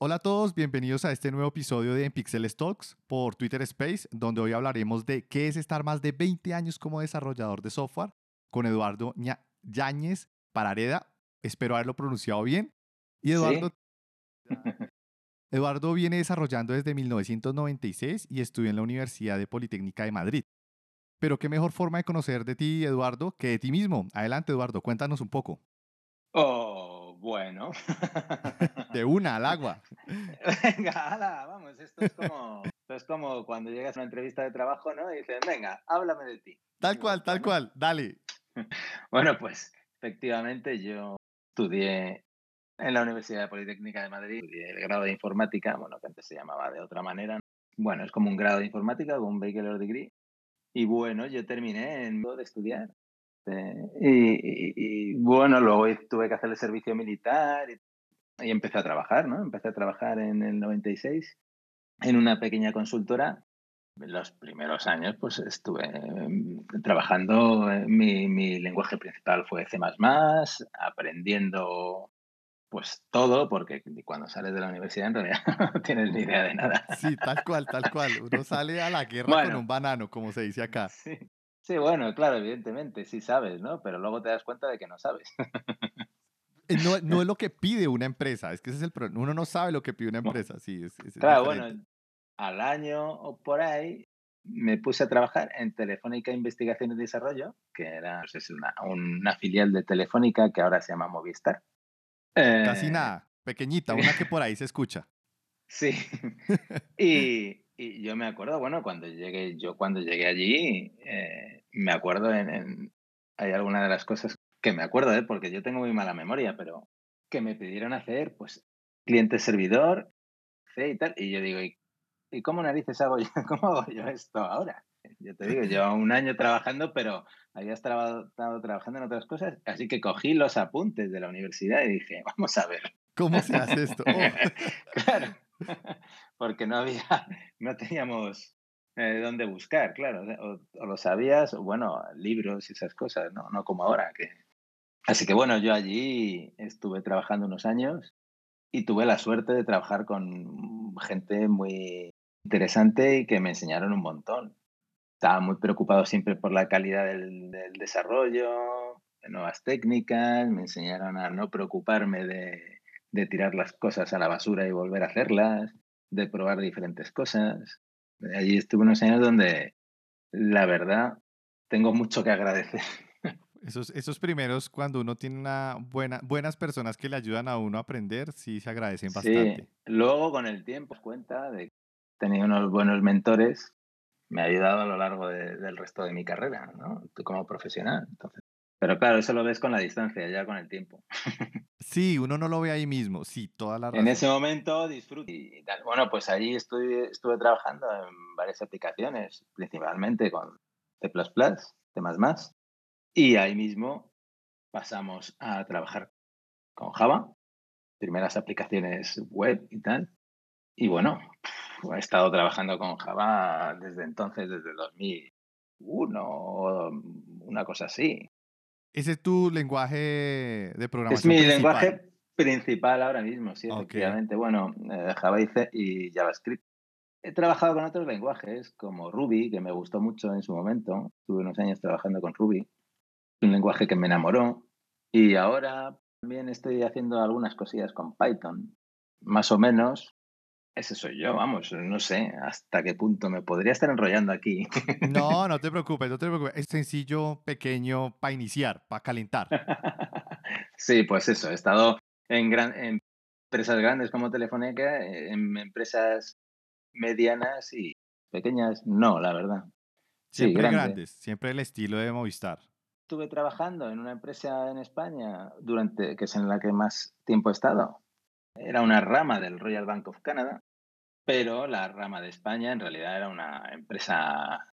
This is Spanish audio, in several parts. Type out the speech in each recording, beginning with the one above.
Hola a todos, bienvenidos a este nuevo episodio de En Pixel Talks por Twitter Space, donde hoy hablaremos de qué es estar más de 20 años como desarrollador de software con Eduardo Yáñez Parareda. Espero haberlo pronunciado bien. Y Eduardo, Eduardo viene desarrollando desde 1996 y estudió en la Universidad de Politécnica de Madrid. Pero qué mejor forma de conocer de ti, Eduardo, que de ti mismo. Adelante, Eduardo, cuéntanos un poco. Oh, bueno. De una al agua. Venga, ala, vamos, esto es como, es como cuando llegas a una entrevista de trabajo, ¿no? Y dicen, venga, háblame de ti. Tal cual, tal cual, dale. Bueno, pues efectivamente yo estudié en la Universidad Politécnica de Madrid, estudié el grado de informática, bueno, que antes se llamaba de otra manera. Bueno, es como un grado de informática con un Bachelor Degree. Y bueno, yo terminé en de estudiar este, y, bueno, luego tuve que hacer el servicio militar y, empecé a trabajar, ¿no? Empecé a trabajar en el 96 en una pequeña consultora. Los primeros años, pues estuve em, trabajando, eh, mi, mi lenguaje principal fue C++, aprendiendo pues todo, porque cuando sales de la universidad en realidad no tienes ni idea de nada. Sí, tal cual, tal cual. Uno sale a la guerra con un banano, como se dice acá. Sí, Sí, bueno, claro, evidentemente, sí sabes, ¿no? Pero luego te das cuenta de que no sabes. Eh, no, no es lo que pide una empresa, es que ese es el problema. Uno no sabe lo que pide una empresa, sí. Es, claro, bueno, al año o por ahí me puse a trabajar en Telefónica Investigación y Desarrollo, que era pues es una, una, filial de Telefónica que ahora se llama Movistar. Casi eh, nada, pequeñita, una que por ahí se escucha. Sí. y, y yo me acuerdo, bueno, cuando llegué, yo cuando llegué allí, eh, me acuerdo en, hay alguna de las cosas que me acuerdo, ¿eh? porque yo tengo muy mala memoria, pero que me pidieron hacer, pues, cliente-servidor, C y tal, y yo digo, ¿y, cómo narices hago yo, cómo hago yo esto ahora? Yo te digo, llevo un año trabajando, pero había estado, trabajando en otras cosas, así que cogí los apuntes de la universidad y dije, vamos a ver. ¿Cómo se hace esto? claro. porque no había, no teníamos eh, dónde buscar, claro, o, lo sabías, o bueno, libros y esas cosas, no, no como ahora. Que... Así que bueno, yo allí estuve trabajando unos años y tuve la suerte de trabajar con gente muy interesante y que me enseñaron un montón. Estaba muy preocupado siempre por la calidad del, del desarrollo, de nuevas técnicas, me enseñaron a no preocuparme de de tirar las cosas a la basura y volver a hacerlas, de probar diferentes cosas. Allí estuve unos años donde, la verdad, tengo mucho que agradecer. Esos, esos primeros, cuando uno tiene una buena, buenas personas que le ayudan a uno a aprender, sí se agradecen bastante. Sí. Luego, con el tiempo, cuenta de que he tenido unos buenos mentores, me ha ayudado a lo largo del resto de mi carrera, ¿no? Como profesional. Entonces, pero claro, eso lo ves con la distancia, ya con el tiempo. Sí, uno no lo ve ahí mismo, sí, toda la razón. En ese momento disfruto. Y Bueno, pues allí estuve, estuve trabajando en varias aplicaciones, principalmente con C++, C++, y ahí mismo pasamos a trabajar con Java, primeras aplicaciones web y tal. Y bueno, he estado trabajando con Java desde entonces, desde 2001 o una cosa así. ¿Ese es tu lenguaje de programación? Es mi lenguaje principal ahora mismo, sí, efectivamente. Bueno, eh, Java y JavaScript. He trabajado con otros lenguajes como Ruby, que me gustó mucho en su momento. Tuve unos años trabajando con Ruby. Un lenguaje que me enamoró. Y ahora también estoy haciendo algunas cosillas con Python. Más o menos ese soy yo, vamos, no sé hasta qué punto me podría estar enrollando aquí. No, no te preocupes, no te preocupes. Es sencillo, pequeño, para iniciar, para calentar. Sí, pues eso, he estado en, gran, empresas grandes como Telefónica, en empresas medianas y pequeñas, no, la verdad. Siempre grandes, siempre el estilo de Movistar. Estuve trabajando en una empresa en España durante, que es en la que más tiempo he estado. Era una rama del Royal Bank of Canada pero la rama de España en realidad era una empresa,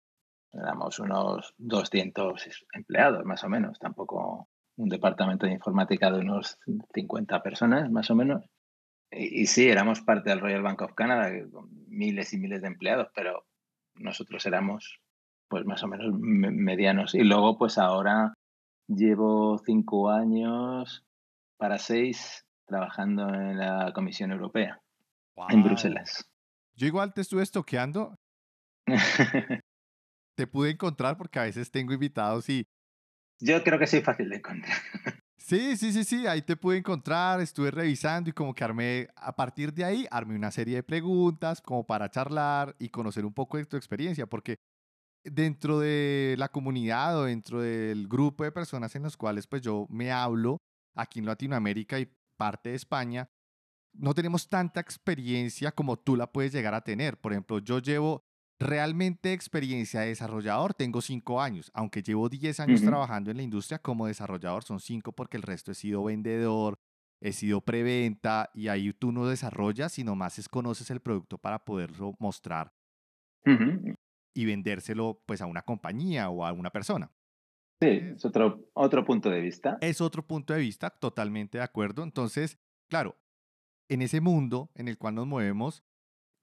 éramos unos 200 empleados más o menos, tampoco un departamento de informática de unos 50 personas más o menos. Y, sí, éramos parte del Royal Bank of Canada, con miles y miles de empleados, pero nosotros éramos pues más o menos medianos. Y luego pues ahora llevo cinco años para seis trabajando en la Comisión Europea en Bruselas. Yo igual te estuve estoqueando. te pude encontrar porque a veces tengo invitados y... Yo creo que sí fácil de encontrar. Sí, sí, sí, sí, ahí te pude encontrar, estuve revisando y como que armé, a partir de ahí, armé una serie de preguntas como para charlar y conocer un poco de tu experiencia, porque dentro de la comunidad o dentro del grupo de personas en los cuales pues yo me hablo aquí en Latinoamérica y parte de España, no tenemos tanta experiencia como tú la puedes llegar a tener. Por ejemplo, yo llevo realmente experiencia de desarrollador, tengo cinco años, aunque llevo 10 años trabajando en la industria como desarrollador, son cinco porque el resto he sido vendedor, he sido preventa y ahí tú no desarrollas, sino más es conoces el producto para poderlo mostrar y vendérselo pues a una compañía o a una persona. Sí, es otro, otro punto de vista. Es otro punto de vista, totalmente de acuerdo. Entonces, claro, en ese mundo en el cual nos movemos,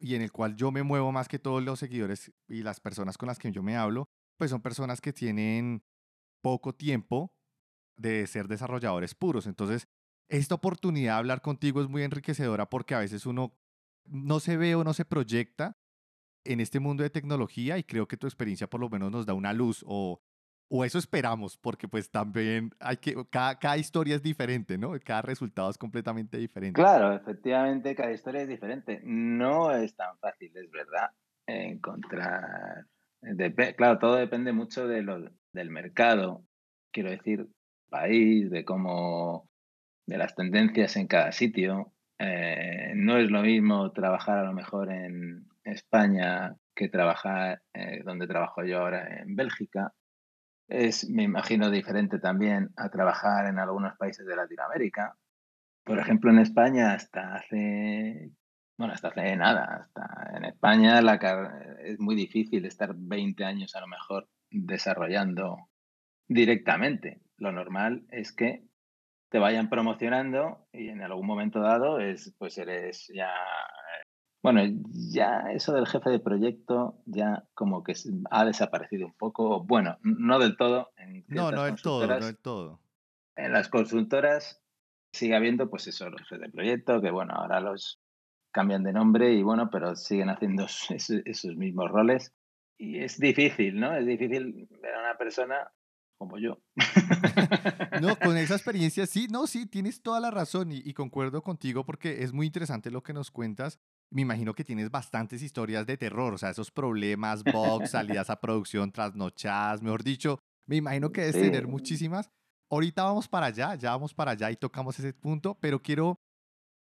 y en el cual yo me muevo más que todos los seguidores y las personas con las que yo me hablo, pues son personas que tienen poco tiempo de ser desarrolladores puros. Entonces, esta oportunidad de hablar contigo es muy enriquecedora porque a veces uno no se ve o no se proyecta en este mundo de tecnología y creo que tu experiencia por lo menos nos da una luz o o eso esperamos, porque pues también hay que, cada, historia es diferente, ¿no? Cada resultado es completamente diferente. Claro, efectivamente, cada historia es diferente. No es tan fácil, es verdad, encontrar... claro, todo depende mucho de lo, del mercado, quiero decir, país, de cómo, de las tendencias en cada sitio. Eh, no es lo mismo trabajar a lo mejor en España que trabajar eh, donde trabajo yo ahora en Bélgica es, me imagino, diferente también a trabajar en algunos países de Latinoamérica. Por ejemplo, en España hasta hace, bueno, hasta hace nada, hasta en España la, es muy difícil estar 20 años a lo mejor desarrollando directamente. Lo normal es que te vayan promocionando y en algún momento dado es, pues eres ya bueno, ya eso del jefe de proyecto ya como que ha desaparecido un poco. Bueno, no del todo. no, no del todo, no del todo. En las consultoras sigue habiendo, pues eso, los jefes de proyecto, que bueno, ahora los cambian de nombre y bueno, pero siguen haciendo esos, mismos roles. Y es difícil, ¿no? Es difícil ver a una persona como yo. no, con esa experiencia sí, no, sí, tienes toda la razón y, y, concuerdo contigo porque es muy interesante lo que nos cuentas me imagino que tienes bastantes historias de terror, o sea, esos problemas, bugs, salidas a producción trasnochadas, mejor dicho, me imagino que debes tener muchísimas. Ahorita vamos para allá, ya vamos para allá y tocamos ese punto, pero quiero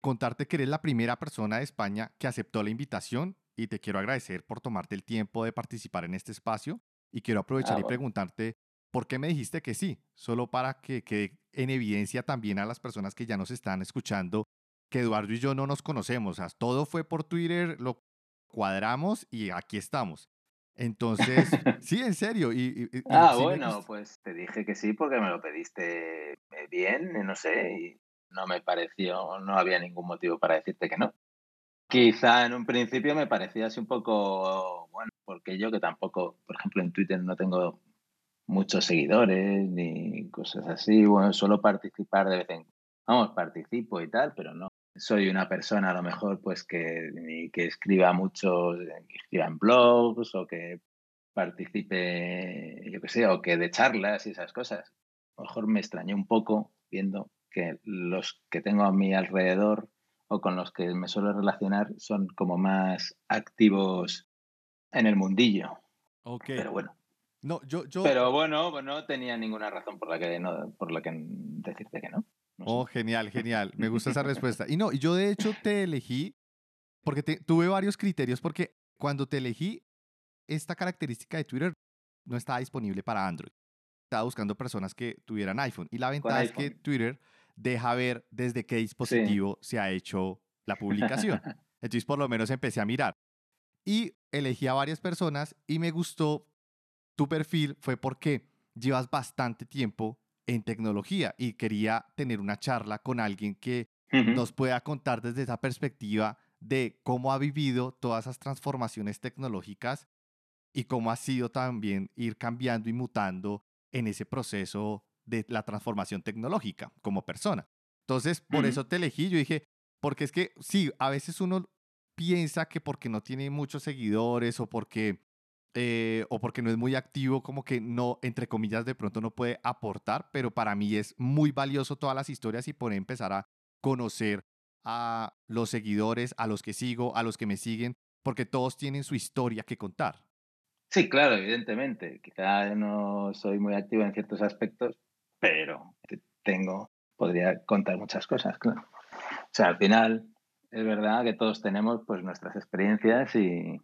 contarte que eres la primera persona de España que aceptó la invitación y te quiero agradecer por tomarte el tiempo de participar en este espacio y quiero aprovechar y preguntarte por qué me dijiste que sí, solo para que quede en evidencia también a las personas que ya nos están escuchando que Eduardo y yo no nos conocemos. O sea, todo fue por Twitter, lo cuadramos y aquí estamos. Entonces, sí, en serio. Y, ah, bueno, pues te dije que sí porque me lo pediste eh, bien, no sé, y no me pareció, no había ningún motivo para decirte que no. Quizá en un principio me parecía así un poco, bueno, porque yo que tampoco, por ejemplo, en Twitter no tengo muchos seguidores ni cosas así, bueno, suelo participar de vez en vamos, participo y tal, pero no soy una persona a lo mejor pues que, que escriba mucho, que escriba en blogs o que participe, yo qué sé, o que de charlas y esas cosas. A lo mejor me extrañé un poco viendo que los que tengo a mi alrededor o con los que me suelo relacionar son como más activos en el mundillo. Ok. Pero bueno. No, yo, yo... Pero bueno, no tenía ninguna razón por la que no, por la que decirte que no. Oh, genial, genial. Me gusta esa respuesta. Y no, yo de hecho te elegí porque tuve varios criterios porque cuando te elegí, esta característica de Twitter no estaba disponible para Android. Estaba buscando personas que tuvieran iPhone. Y la ventaja es que Twitter deja ver desde qué dispositivo se ha hecho la publicación. Entonces, por lo menos empecé a mirar. Y elegí a varias personas y me gustó tu perfil fue porque llevas bastante tiempo en tecnología y quería tener una charla con alguien que nos pueda contar desde esa perspectiva de cómo ha vivido todas esas transformaciones tecnológicas y cómo ha sido también ir cambiando y mutando en ese proceso de la transformación tecnológica como persona. Entonces, por eso te elegí, yo dije, porque es que sí, a veces uno piensa que porque no tiene muchos seguidores o porque, eh, o porque no es muy activo, como que no, entre comillas, de pronto no puede aportar, pero para mí es muy valioso todas las historias y poder empezar a conocer a los seguidores, a los que sigo, a los que me siguen, porque todos tienen su historia que contar. Sí, claro, evidentemente. Quizá no soy muy activo en ciertos aspectos, pero tengo, podría contar muchas cosas, claro. O sea, al final es verdad que todos tenemos pues nuestras experiencias y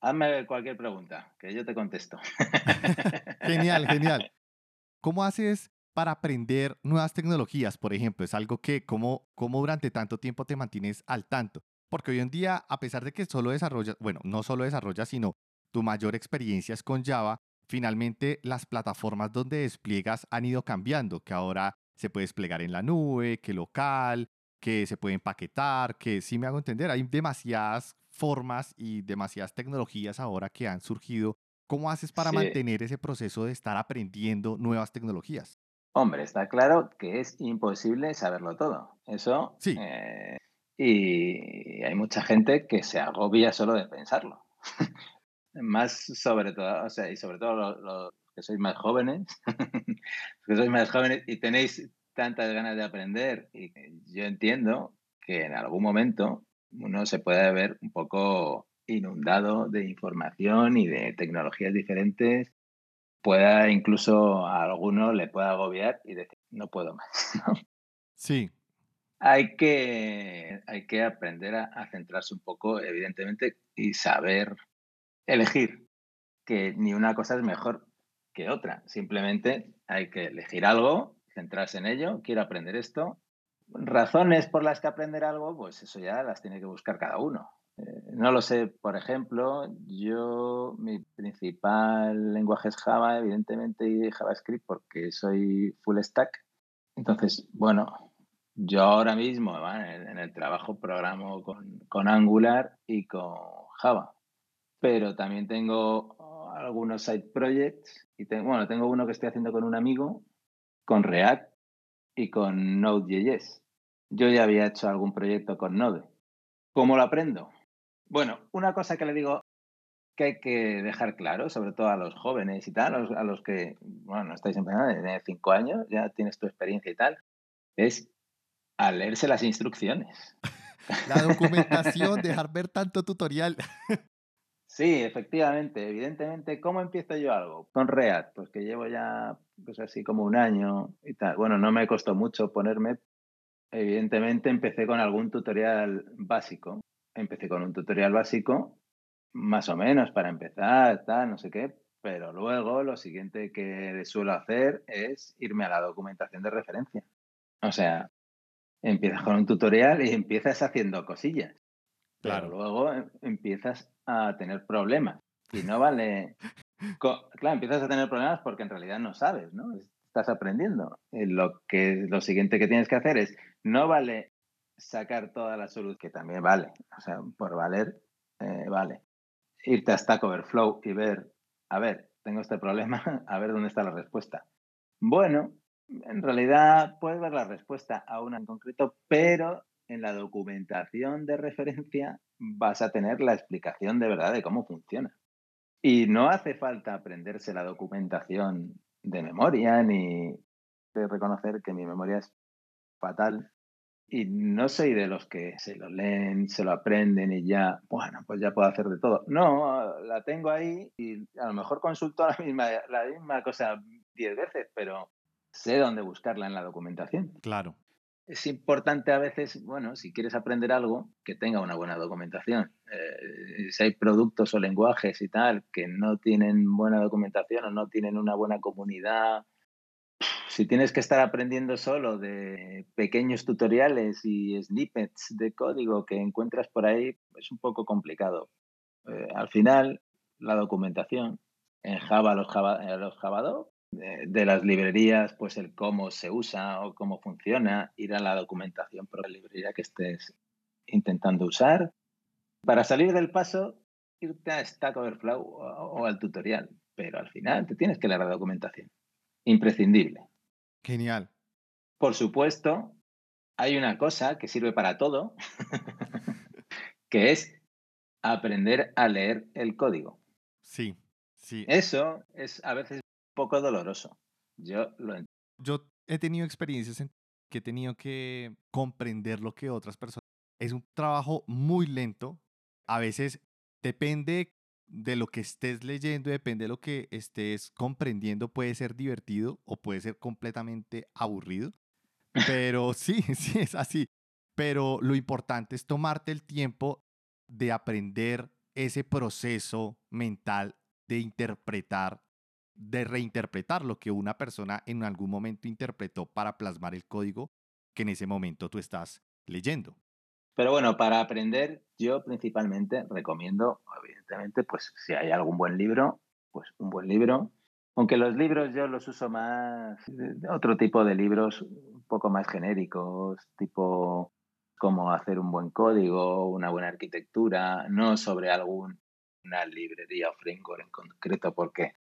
hazme cualquier pregunta, que yo te contesto. genial, genial. ¿Cómo haces para aprender nuevas tecnologías, por ejemplo? Es algo que, ¿cómo, cómo durante tanto tiempo te mantienes al tanto? Porque hoy en día, a pesar de que solo desarrollas, bueno, no solo desarrollas, sino tu mayor experiencia es con Java, finalmente las plataformas donde despliegas han ido cambiando, que ahora se puede desplegar en la nube, que local, que se puede empaquetar, que sí me hago entender, hay demasiadas formas y demasiadas tecnologías ahora que han surgido. ¿Cómo haces para mantener ese proceso de estar aprendiendo nuevas tecnologías? Hombre, está claro que es imposible saberlo todo. Eso. Sí. Eh, y hay mucha gente que se agobia solo de pensarlo. más sobre todo, o sea, y sobre todo los, que sois más jóvenes, que sois más jóvenes y tenéis tantas ganas de aprender. Y yo entiendo que en algún momento uno se puede ver un poco inundado de información y de tecnologías diferentes pueda incluso a alguno le pueda agobiar y decir, no puedo más. Sí. Hay que, hay que aprender a, centrarse un poco, evidentemente, y saber elegir, que ni una cosa es mejor que otra. Simplemente hay que elegir algo, centrarse en ello, quiero aprender esto. Razones por las que aprender algo, pues eso ya las tiene que buscar cada uno. Eh, no lo sé, por ejemplo, yo, mi principal lenguaje es Java, evidentemente, y JavaScript porque soy full stack. Entonces, bueno, yo ahora mismo en, el, trabajo programo con, Angular y con Java, pero también tengo algunos side projects y bueno, tengo uno que estoy haciendo con un amigo, con React y con Node.js. Yo ya había hecho algún proyecto con Node. ¿Cómo lo aprendo? Bueno, una cosa que le digo que hay que dejar claro, sobre todo a los jóvenes y tal, a los, que, bueno, no estáis empezando, de cinco años, ya tienes tu experiencia y tal, es a leerse las instrucciones. La documentación, dejar ver tanto tutorial. Sí, efectivamente, evidentemente, ¿cómo empiezo yo algo? Con React, pues que llevo ya, pues así como un año y tal. Bueno, no me costó mucho ponerme. Evidentemente empecé con algún tutorial básico, empecé con un tutorial básico, más o menos para empezar, tal, no sé qué, pero luego lo siguiente que suelo hacer es irme a la documentación de referencia. O sea, empiezas con un tutorial y empiezas haciendo cosillas. Claro. Pero luego em, empiezas a tener problemas. Y no vale. Claro, empiezas a tener problemas porque en realidad no sabes, ¿no? Estás aprendiendo. Lo, que, lo siguiente que tienes que hacer es, no vale sacar toda la solución, que también vale, o sea, por valer, eh, vale. Irte a Stack Overflow y ver, a ver, tengo este problema, a ver dónde está la respuesta. Bueno, en realidad puedes ver la respuesta a una en concreto, pero en la documentación de referencia vas a tener la explicación de verdad de cómo funciona. Y no hace falta aprenderse la documentación de memoria ni de reconocer que mi memoria es fatal y no soy de los que se lo leen, se lo aprenden y ya, bueno, pues ya puedo hacer de todo. No, la tengo ahí y a lo mejor consulto la misma, la misma cosa diez veces, pero sé dónde buscarla en la documentación. Claro. Es importante a veces, bueno, si quieres aprender algo, que tenga una buena documentación. Eh, si hay productos o lenguajes y tal que no tienen buena documentación o no tienen una buena comunidad si tienes que estar aprendiendo solo de pequeños tutoriales y snippets de código que encuentras por ahí, es un poco complicado. Eh, al final, la documentación en Java, los Java, eh, los Java de, las librerías, pues el cómo se usa o cómo funciona, ir a la documentación por la librería que estés intentando usar. Para salir del paso, irte a Stack Overflow o, al tutorial, pero al final te tienes que leer la documentación. Imprescindible. Genial. Por supuesto, hay una cosa que sirve para todo, que es aprender a leer el código. Sí, sí. Eso es a veces poco doloroso. Yo lo entiendo. Yo he tenido experiencias en que he tenido que comprender lo que otras personas. Es un trabajo muy lento. A veces depende de lo que estés leyendo, depende de lo que estés comprendiendo, puede ser divertido o puede ser completamente aburrido. Pero sí, sí, es así. Pero lo importante es tomarte el tiempo de aprender ese proceso mental de interpretar, de reinterpretar lo que una persona en algún momento interpretó para plasmar el código que en ese momento tú estás leyendo. Pero bueno, para aprender, yo principalmente recomiendo, evidentemente, pues si hay algún buen libro, pues un buen libro. Aunque los libros yo los uso más, otro tipo de libros un poco más genéricos, tipo cómo hacer un buen código, una buena arquitectura, no sobre alguna librería o framework en concreto, porque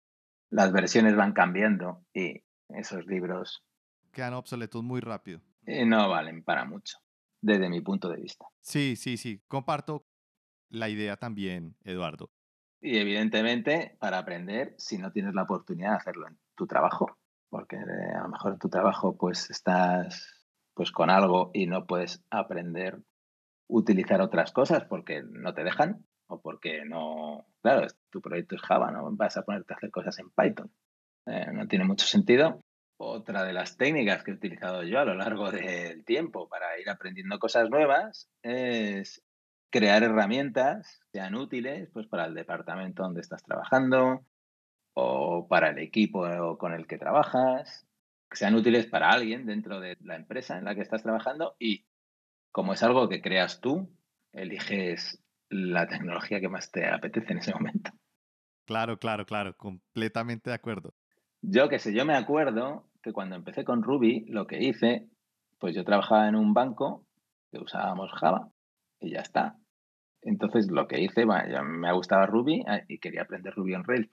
las versiones van cambiando y esos libros quedan obsoletos muy rápido. Y no valen para mucho desde mi punto de vista. Sí, sí, sí, comparto la idea también, Eduardo. Y evidentemente, para aprender, si no tienes la oportunidad de hacerlo en tu trabajo, porque eh, a lo mejor en tu trabajo pues estás pues con algo y no puedes aprender utilizar otras cosas porque no te dejan o porque no, claro, tu proyecto es Java, no vas a ponerte a hacer cosas en Python. Eh, no tiene mucho sentido. Otra de las técnicas que he utilizado yo a lo largo del tiempo para ir aprendiendo cosas nuevas es crear herramientas que sean útiles pues, para el departamento donde estás trabajando o para el equipo con el que trabajas, que sean útiles para alguien dentro de la empresa en la que estás trabajando y como es algo que creas tú, eliges la tecnología que más te apetece en ese momento. Claro, claro, claro, completamente de acuerdo. Yo que sé, yo me acuerdo que cuando empecé con Ruby, lo que hice, pues yo trabajaba en un banco que usábamos Java y ya está. Entonces lo que hice, bueno, me gustaba Ruby ah, y quería aprender Ruby on Rails.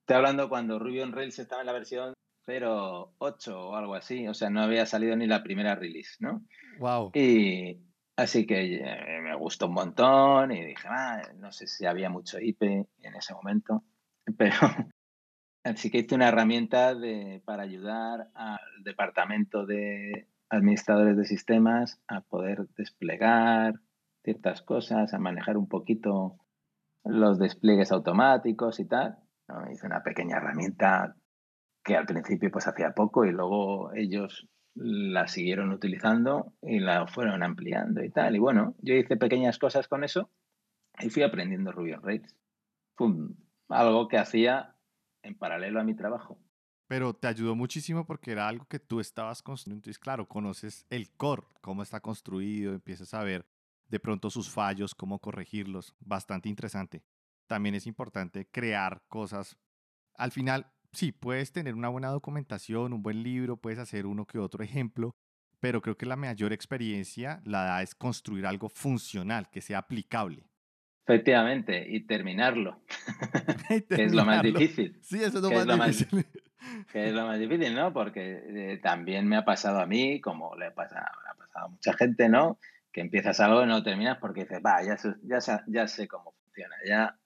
Estoy hablando cuando Ruby on Rails estaba en la versión 0.8 o algo así, o sea, no había salido ni la primera release, ¿no? Wow. Y así que eh, me gustó un montón y dije, ah, no sé si había mucho IP en ese momento, pero Así que hice una herramienta para ayudar al departamento de administradores de sistemas a poder desplegar ciertas cosas, a manejar un poquito los despliegues automáticos y tal. Hice una pequeña herramienta que al principio pues hacía poco y luego ellos la siguieron utilizando y la fueron ampliando y tal. Y bueno, yo hice pequeñas cosas con eso y fui aprendiendo Ruby on Rails. Fue algo que hacía en paralelo a mi trabajo. Pero te ayudó muchísimo porque era algo que tú estabas construyendo. Entonces, claro, conoces el core, cómo está construido, empiezas a ver de pronto sus fallos, cómo corregirlos. Bastante interesante. También es importante crear cosas. Al final, sí, puedes tener una buena documentación, un buen libro, puedes hacer uno que otro ejemplo, pero creo que la mayor experiencia la da es construir algo funcional, que sea aplicable. Efectivamente, y terminarlo, que es lo más difícil. Sí, eso es lo, más, difícil. que es lo más difícil, ¿no? Porque eh, también me ha pasado a mí, como le, pasa, ha pasado a mucha gente, ¿no? Que empiezas algo y no terminas porque dices, va, ya, ya, ya sé cómo funciona, ya,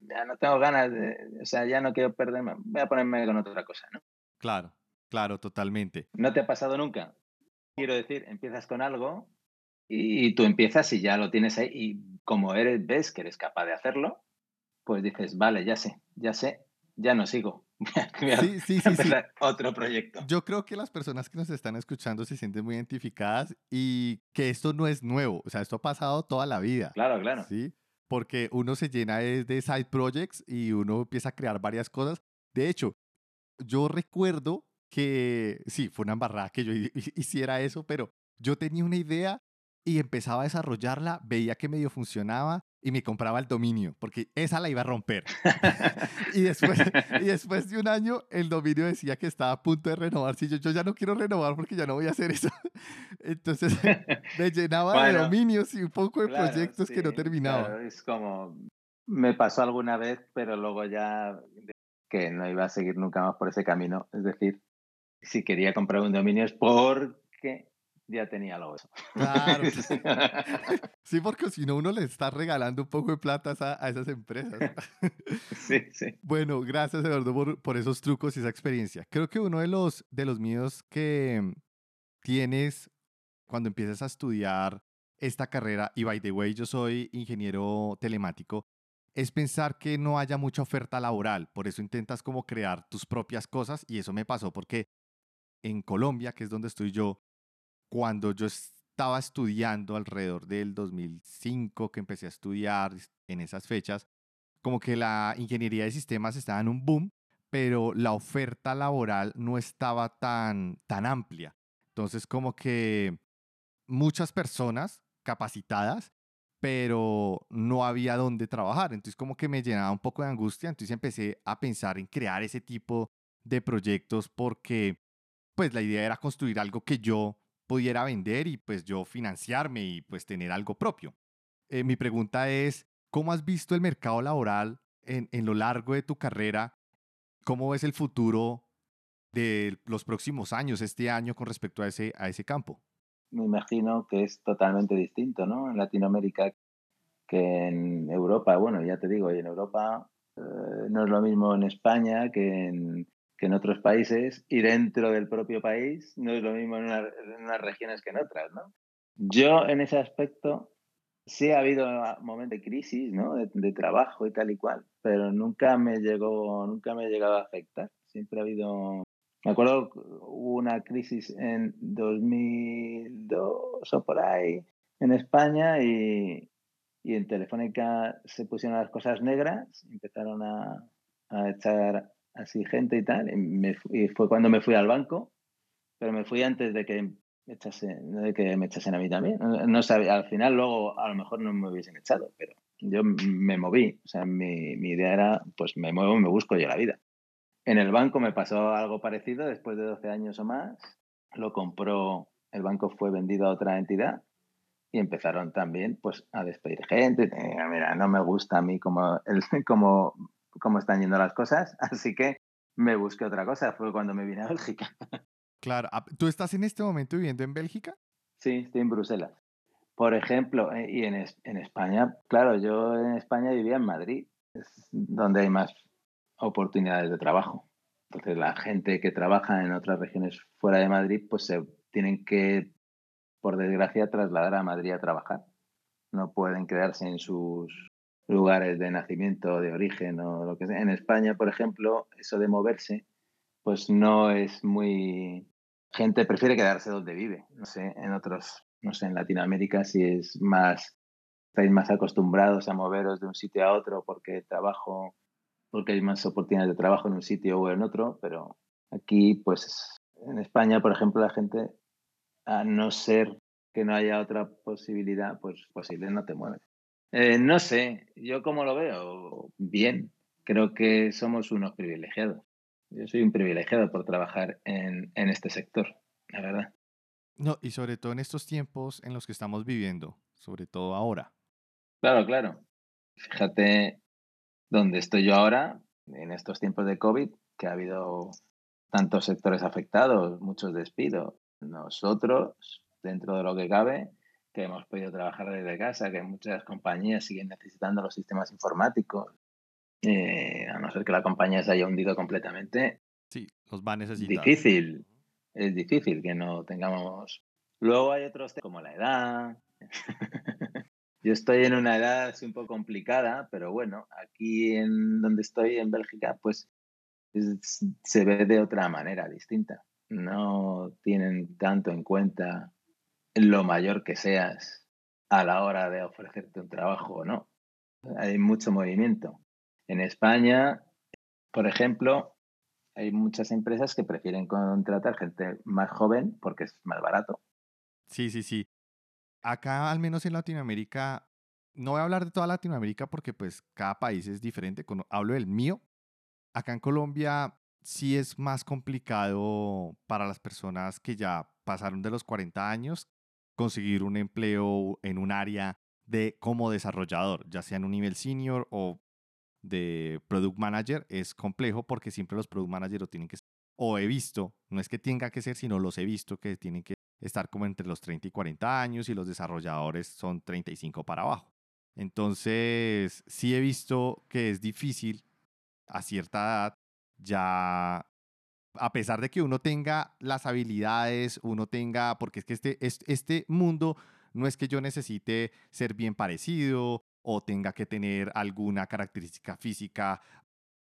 ya no tengo ganas, de, o sea, ya no quiero perderme, voy a ponerme con otra cosa, ¿no? Claro, claro, totalmente. ¿No te ha pasado nunca? Quiero decir, empiezas con algo y, tú empiezas y ya lo tienes ahí y como eres, ves que eres capaz de hacerlo, pues dices, vale, ya sé, ya sé, ya no sigo. sí, sí, sí, sí, otro proyecto. Yo creo que las personas que nos están escuchando se sienten muy identificadas y que esto no es nuevo, o sea, esto ha pasado toda la vida. Claro, claro. Sí, porque uno se llena de side projects y uno empieza a crear varias cosas. De hecho, yo recuerdo que, sí, fue una embarrada que yo hiciera eso, pero yo tenía una idea y empezaba a desarrollarla, veía que medio funcionaba y me compraba el dominio, porque esa la iba a romper. y, después, y después de un año, el dominio decía que estaba a punto de renovarse y yo, yo ya no quiero renovar porque ya no voy a hacer eso. Entonces me llenaba de dominios y un poco de proyectos que no terminaba. es como, me pasó alguna vez, pero luego ya que no iba a seguir nunca más por ese camino. Es decir, si quería comprar un dominio es porque ya tenía lo eso. Claro. sí, porque si no, uno le está regalando un poco de plata a, esas empresas. sí, sí. Bueno, gracias, Eduardo, por, por, esos trucos y esa experiencia. Creo que uno de los, de los míos que tienes cuando empiezas a estudiar esta carrera, y by the way, yo soy ingeniero telemático, es pensar que no haya mucha oferta laboral. Por eso intentas como crear tus propias cosas y eso me pasó porque en Colombia, que es donde estoy yo, cuando yo estaba estudiando alrededor del 2005, que empecé a estudiar en esas fechas, como que la ingeniería de sistemas estaba en un boom, pero la oferta laboral no estaba tan, tan amplia. Entonces, como que muchas personas capacitadas, pero no había dónde trabajar. Entonces, como que me llenaba un poco de angustia. Entonces, empecé a pensar en crear ese tipo de proyectos porque, pues, la idea era construir algo que yo pudiera vender y pues yo financiarme y pues tener algo propio. Eh, mi pregunta es, ¿cómo has visto el mercado laboral en, en lo largo de tu carrera? ¿Cómo ves el futuro de los próximos años, este año, con respecto a ese, a ese campo? Me imagino que es totalmente distinto, ¿no? En Latinoamérica que en Europa. Bueno, ya te digo, y en Europa eh, no es lo mismo en España que en, que en otros países y dentro del propio país no es lo mismo en, unas regiones que en otras, ¿no? Yo en ese aspecto sí ha habido momentos de crisis, ¿no? De, trabajo y tal y cual, pero nunca me llegó, nunca me ha llegado a afectar. Siempre ha habido, me acuerdo hubo una crisis en 2002 o por ahí en España y, y en Telefónica se pusieron las cosas negras, empezaron a, a echar así gente y tal. Y, fue cuando me fui al banco, pero me fui antes de que me echasen, de que me echasen a mí también. No, sabía, al final luego a lo mejor no me hubiesen echado, pero yo me moví. O sea, mi, mi idea era, pues me muevo, me busco yo la vida. En el banco me pasó algo parecido después de 12 años o más. Lo compró, el banco fue vendido a otra entidad y empezaron también pues a despedir gente. Mira, no me gusta a mí como, el, como cómo están yendo las cosas, así que me busqué otra cosa, fue cuando me vine a Bélgica. Claro, ah, ¿tú estás en este momento viviendo en Bélgica? Sí, estoy en Bruselas. Por ejemplo, eh, y en, en España, claro, yo en España vivía en Madrid, es donde hay más oportunidades de trabajo. Entonces, la gente que trabaja en otras regiones fuera de Madrid, pues se tienen que, por desgracia, trasladar a Madrid a trabajar. No pueden quedarse en sus lugares de nacimiento, de origen o lo que sea. En España, por ejemplo, eso de moverse, pues no es muy... Gente prefiere quedarse donde vive. No sé, en otros, no sé, en Latinoamérica si es más, estáis más acostumbrados a moveros de un sitio a otro porque trabajo, porque hay más oportunidades de trabajo en un sitio o en otro, pero aquí, pues en España, por ejemplo, la gente, a no ser que no haya otra posibilidad, pues posible no te mueves. Eh, no sé, yo como lo veo, bien. Creo que somos unos privilegiados. Yo soy un privilegiado por trabajar en, en este sector, la verdad. No, y sobre todo en estos tiempos en los que estamos viviendo, sobre todo ahora. Claro, claro. Fíjate dónde estoy yo ahora, en estos tiempos de COVID, que ha habido tantos sectores afectados, muchos despidos. Nosotros, dentro de lo que cabe, que hemos podido trabajar desde casa, que muchas compañías siguen necesitando los sistemas informáticos, eh, a no ser que la compañía se haya hundido completamente. Sí, los va a necesitar. Difícil, es difícil que no tengamos. Luego hay otros como la edad. Yo estoy en una edad un poco complicada, pero bueno, aquí en donde estoy, en Bélgica, pues se ve de otra manera distinta. No tienen tanto en cuenta lo mayor que seas a la hora de ofrecerte un trabajo o no. Hay mucho movimiento. En España, por ejemplo, hay muchas empresas que prefieren contratar gente más joven porque es más barato. Sí, sí, sí. Acá, al menos en Latinoamérica, no voy a hablar de toda Latinoamérica porque pues cada país es diferente. Hablo del mío. Acá en Colombia sí es más complicado para las personas que ya pasaron de los 40 años conseguir un empleo en un área de como desarrollador, ya sea en un nivel senior o de product manager, es complejo porque siempre los product managers lo tienen que ser. O he visto, no es que tenga que ser, sino los he visto que tienen que estar como entre los 30 y 40 años y los desarrolladores son 35 para abajo. Entonces, sí he visto que es difícil a cierta edad ya, a pesar de que uno tenga las habilidades, uno tenga, porque es que este, este mundo no es que yo necesite ser bien parecido o tenga que tener alguna característica física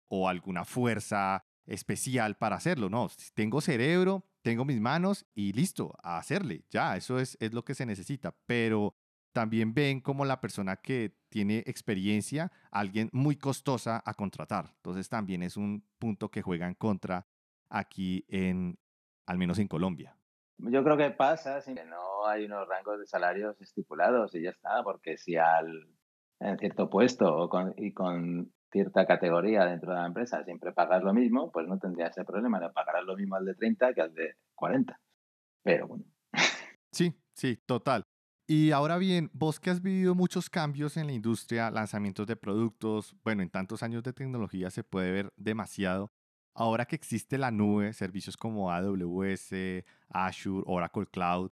o alguna fuerza especial para hacerlo. No, tengo cerebro, tengo mis manos y listo, a hacerle. Ya, eso es, es lo que se necesita. Pero también ven como la persona que tiene experiencia, alguien muy costosa a contratar. Entonces también es un punto que juega en contra aquí en, al menos en Colombia. Yo creo que pasa si no hay unos rangos de salarios estipulados y ya está, porque si al en cierto puesto o con, y con cierta categoría dentro de la empresa siempre pagas lo mismo, pues no tendría ese problema de pagar lo mismo al de 30 que al de 40. Pero bueno. Sí, sí, total. Y ahora bien, vos que has vivido muchos cambios en la industria, lanzamientos de productos, bueno, en tantos años de tecnología se puede ver demasiado. Ahora que existe la nube, servicios como AWS, Azure, Oracle Cloud,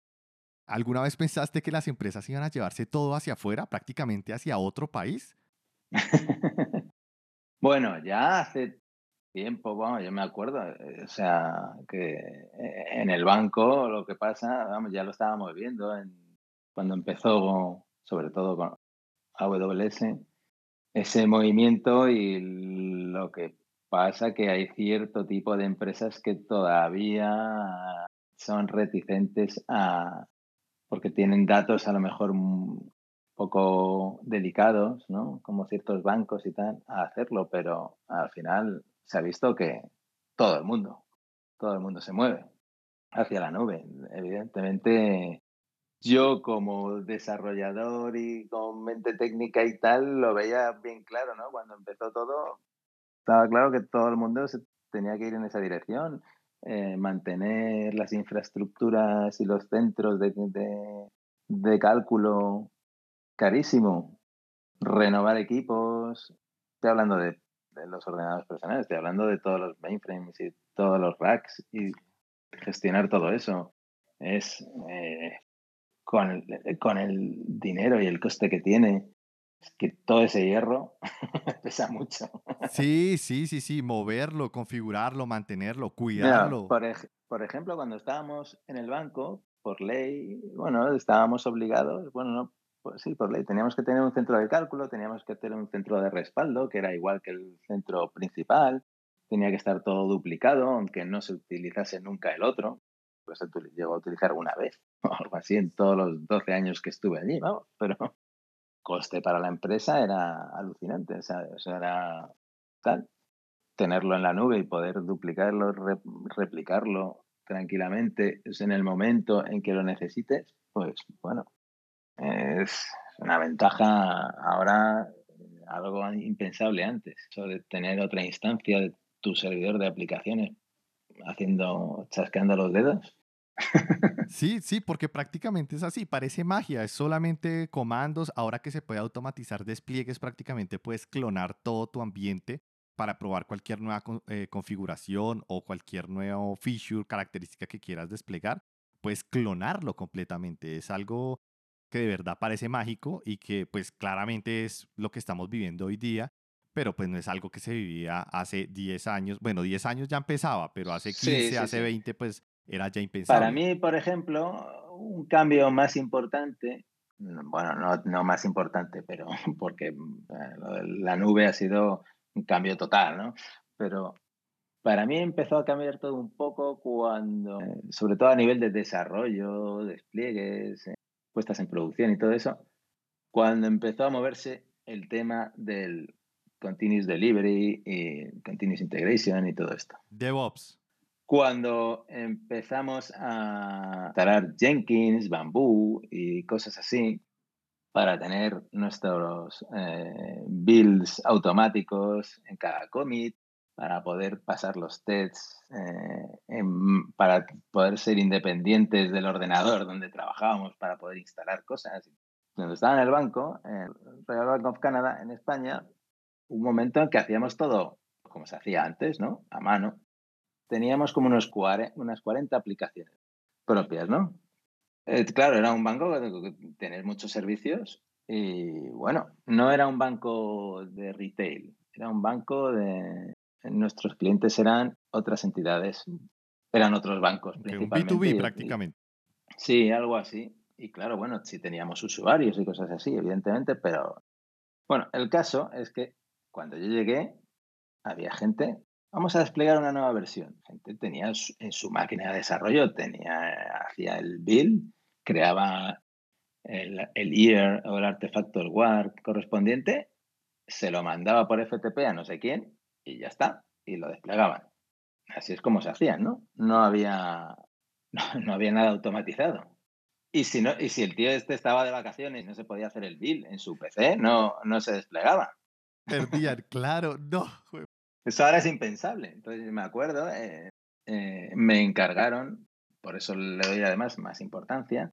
¿alguna vez pensaste que las empresas iban a llevarse todo hacia afuera, prácticamente hacia otro país? bueno, ya hace tiempo, bueno, yo me acuerdo, eh, o sea, que eh, en el banco lo que pasa, vamos, ya lo estábamos viendo cuando empezó, sobre todo con AWS, ese movimiento y lo que pasa que hay cierto tipo de empresas que todavía son reticentes a, porque tienen datos a lo mejor poco delicados, ¿no? Como ciertos bancos y tal, a hacerlo, pero al final se ha visto que todo el mundo, todo el mundo se mueve hacia la nube. Evidentemente, yo como desarrollador y con mente técnica y tal, lo veía bien claro, ¿no? Cuando empezó todo, estaba claro que todo el mundo se tenía que ir en esa dirección, eh, mantener las infraestructuras y los centros de, cálculo carísimo, renovar equipos, estoy hablando de los ordenadores personales, estoy hablando de todos los mainframes y todos los racks y gestionar todo eso. Es eh, con, con el dinero y el coste que tiene, que todo ese hierro pesa mucho. Sí, sí, sí, sí, moverlo, configurarlo, mantenerlo, cuidarlo. por, por ejemplo, cuando estábamos en el banco, por ley, bueno, estábamos obligados, bueno, no, pues sí, por ley. Teníamos que tener un centro de cálculo, teníamos que tener un centro de respaldo, que era igual que el centro principal. Tenía que estar todo duplicado, aunque no se utilizase nunca el otro. Pues se llegó a utilizar una vez o algo así en todos los 12 años que estuve allí, vamos. Pero coste para la empresa era alucinante. O sea, era tal. Tenerlo en la nube y poder duplicarlo, replicarlo tranquilamente en el momento en que lo necesites, pues bueno, es una ventaja ahora algo impensable antes, de tener otra instancia de tu servidor de aplicaciones haciendo, chasqueando los dedos. Sí, sí, porque prácticamente es así, parece magia, es solamente comandos, ahora que se puede automatizar despliegues, prácticamente puedes clonar todo tu ambiente para probar cualquier nueva eh, configuración o cualquier nuevo feature, característica que quieras desplegar, puedes clonarlo completamente, es algo que de verdad parece mágico y que pues claramente es lo que estamos viviendo hoy día, pero pues no es algo que se vivía hace 10 años. Bueno, 10 años ya empezaba, pero hace 15, hace 20 pues era ya impensable. Para mí, por ejemplo, un cambio más importante, bueno, no, no más importante, pero porque eh, la nube ha sido un cambio total, ¿no? Pero para mí empezó a cambiar todo un poco cuando, eh, sobre todo a nivel de desarrollo, despliegues, puestas en producción y todo eso, cuando empezó a moverse el tema del continuous delivery y continuous integration y todo esto. DevOps. Cuando empezamos a instalar Jenkins, Bamboo y cosas así para tener nuestros eh, builds automáticos en cada commit, para poder pasar los tests, eh, para poder ser independientes del ordenador donde trabajábamos, para poder instalar cosas. Cuando estaba en el banco, en el Royal Bank of Canada, en España, un momento en que hacíamos todo como se hacía antes, ¿no? A mano. Teníamos como unos unas 40 aplicaciones propias, ¿no? Eh, claro, era un banco que tener muchos servicios y bueno, no era un banco de retail, era un banco de... Nuestros clientes eran otras entidades, eran otros bancos. Principalmente, un B2B prácticamente. sí, algo así. Y claro, bueno, sí teníamos usuarios y cosas así, evidentemente, pero bueno, el caso es que cuando yo llegué, había gente, vamos a desplegar una nueva versión. Gente tenía en su máquina de desarrollo, tenía, hacía el build, creaba el, el year o el artefacto, el war correspondiente, se lo mandaba por FTP a no sé quién y ya está, y lo desplegaban. Así es como se hacían, ¿no? No había, no, había nada automatizado. Y si, no, y si el tío este estaba de vacaciones y no se podía hacer el build en su PC, no, no se desplegaba. Perdían, claro, no. Eso ahora es impensable. Entonces me acuerdo, eh, eh, me encargaron, por eso le doy además más importancia,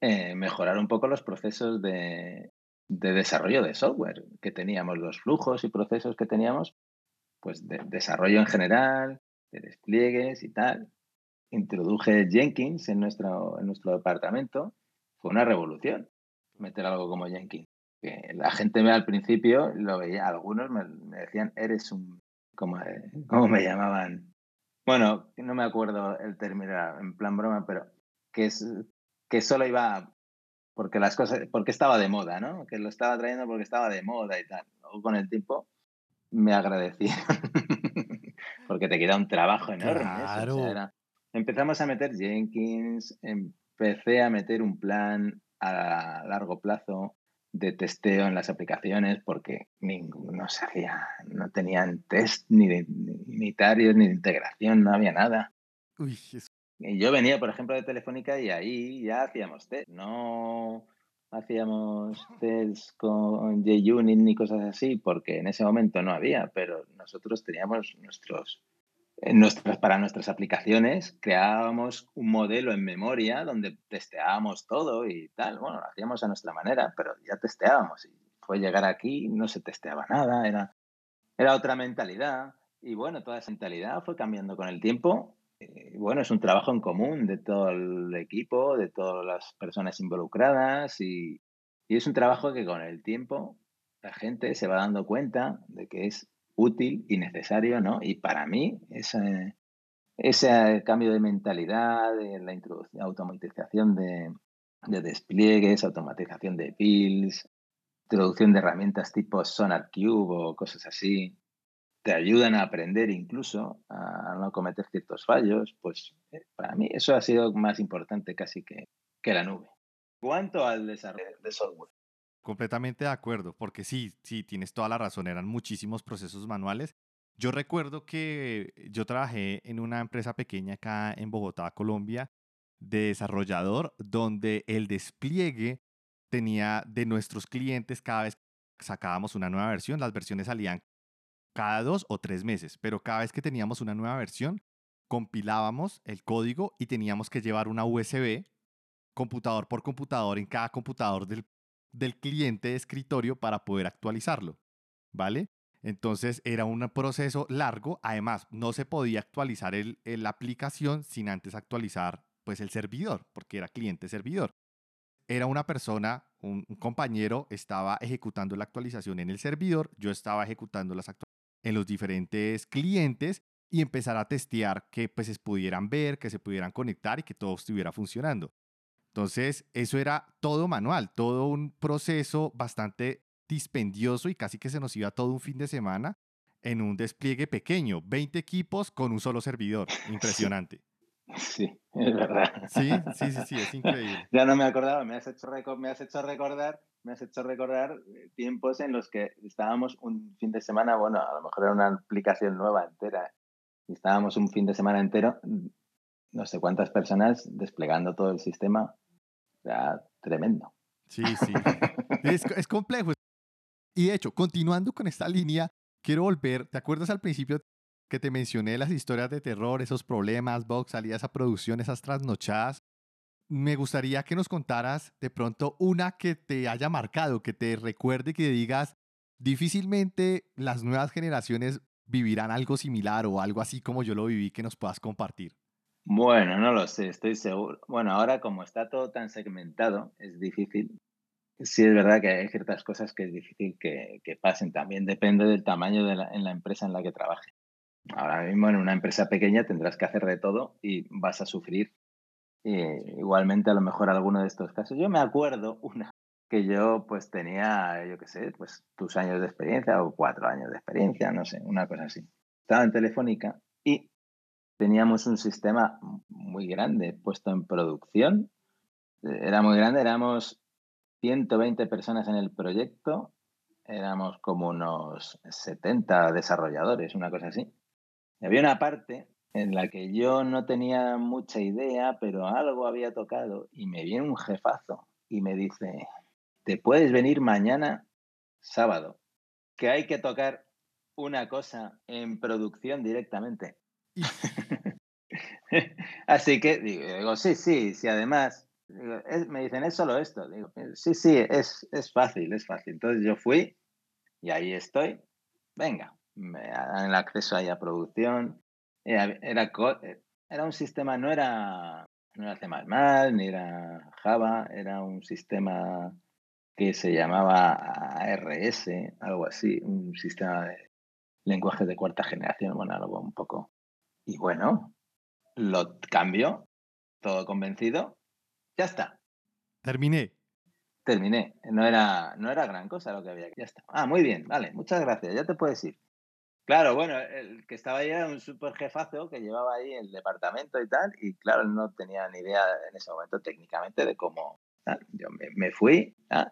eh, mejorar un poco los procesos de, desarrollo de software que teníamos, los flujos y procesos que teníamos, pues de desarrollo en general, de despliegues y tal. Introduje Jenkins en nuestro, en nuestro departamento. Fue una revolución meter algo como Jenkins. Que la gente me al principio lo veía, algunos me, decían, eres un, como, ¿cómo me llamaban? Bueno, no me acuerdo el término, en plan broma, pero que es que solo iba porque las cosas, porque estaba de moda, ¿no? Que lo estaba trayendo porque estaba de moda y tal. Luego con el tiempo me agradecí porque te queda un trabajo enorme. Claro. empezamos a meter Jenkins, empecé a meter un plan a largo plazo de testeo en las aplicaciones porque no se hacía, no tenían test ni de unitarios ni de integración, no había nada. Uy, yo venía, por ejemplo, de Telefónica y ahí ya hacíamos test. No hacíamos test con JUnit ni cosas así porque en ese momento no había, pero nosotros teníamos nuestros, nuestras, para nuestras aplicaciones, creábamos un modelo en memoria donde testeábamos todo y tal. Bueno, lo hacíamos a nuestra manera, pero ya testeábamos. Y fue llegar aquí, no se testeaba nada, era, era otra mentalidad. Y bueno, toda esa mentalidad fue cambiando con el tiempo eh, bueno, es un trabajo en común de todo el equipo, de todas las personas involucradas y, es un trabajo que con el tiempo la gente se va dando cuenta de que es útil y necesario, ¿no? Y para mí ese, cambio de mentalidad, la introducción, automatización de, de despliegues, automatización de builds, introducción de herramientas tipo SonarCube o cosas así, te ayudan a aprender incluso a no cometer ciertos fallos, pues eh, para mí eso ha sido más importante casi que, que la nube. ¿Cuánto al desarrollo de software? Completamente de acuerdo, porque sí, sí, tienes toda la razón, eran muchísimos procesos manuales. Yo recuerdo que yo trabajé en una empresa pequeña acá en Bogotá, Colombia, de desarrollador, donde el despliegue tenía de nuestros clientes cada vez que sacábamos una nueva versión, las versiones salían cada dos o tres meses, pero cada vez que teníamos una nueva versión, compilábamos el código y teníamos que llevar una USB, computador por computador, en cada computador del, del cliente de escritorio para poder actualizarlo, ¿vale? Entonces era un proceso largo, además no se podía actualizar el, la aplicación sin antes actualizar pues el servidor, porque era cliente-servidor. Era una persona, un, compañero, estaba ejecutando la actualización en el servidor, yo estaba ejecutando las actualizaciones en los diferentes clientes y empezar a testear que pues se pudieran ver, que se pudieran conectar y que todo estuviera funcionando. Entonces, eso era todo manual, todo un proceso bastante dispendioso y casi que se nos iba todo un fin de semana en un despliegue pequeño, 20 equipos con un solo servidor. Impresionante. Sí, es verdad. Sí, sí, sí, sí, es increíble. Ya no me acordaba, me has hecho, me has hecho recordar me has hecho recordar eh, tiempos en los que estábamos un fin de semana, bueno, a lo mejor era una aplicación nueva entera, y estábamos un fin de semana entero, mm, no sé cuántas personas desplegando todo el sistema. Era tremendo. Sí, sí. es, es complejo. Y de hecho, continuando con esta línea, quiero volver, ¿te acuerdas al principio que te mencioné las historias de terror, esos problemas, bugs, salidas a producción, esas trasnochadas? me gustaría que nos contaras de pronto una que te haya marcado, que te recuerde, que digas, difícilmente las nuevas generaciones vivirán algo similar o algo así como yo lo viví que nos puedas compartir. Bueno, no lo sé, estoy seguro. Bueno, ahora como está todo tan segmentado, es difícil. Sí, es verdad que hay ciertas cosas que es difícil que, pasen también. Depende del tamaño de la, en la empresa en la que trabaje. Ahora mismo en una empresa pequeña tendrás que hacer de todo y vas a sufrir. Eh, igualmente, a lo mejor alguno de estos casos. Yo me acuerdo una que yo pues tenía, yo qué sé, pues tus años de experiencia o cuatro años de experiencia, no sé, una cosa así. Estaba en Telefónica y teníamos un sistema muy grande puesto en producción. Era muy grande, éramos 120 personas en el proyecto, éramos como unos 70 desarrolladores, una cosa así. Y había una parte en la que yo no tenía mucha idea, pero algo había tocado y me viene un jefazo y me dice, te puedes venir mañana sábado, que hay que tocar una cosa en producción directamente. Así que digo, sí, sí, sí, además, me dicen, es solo esto. Digo, sí, sí, es, es fácil, es fácil. Entonces yo fui y ahí estoy. Venga, me dan el acceso ahí a producción. Era, era, era un sistema, no era, no era C++, ni era Java, era un sistema que se llamaba ARS, algo así, un sistema de lenguaje de cuarta generación, bueno, algo un poco. Y bueno, lo cambio, todo convencido, ya está. Terminé. Terminé. No era, no era gran cosa lo que había. Ya está. Ah, muy bien, vale, muchas gracias, ya te puedes ir. Claro, bueno, el que estaba ahí era un super jefazo que llevaba ahí el departamento y tal, y claro, no tenía ni idea en ese momento técnicamente de cómo, yo me, fui, ah,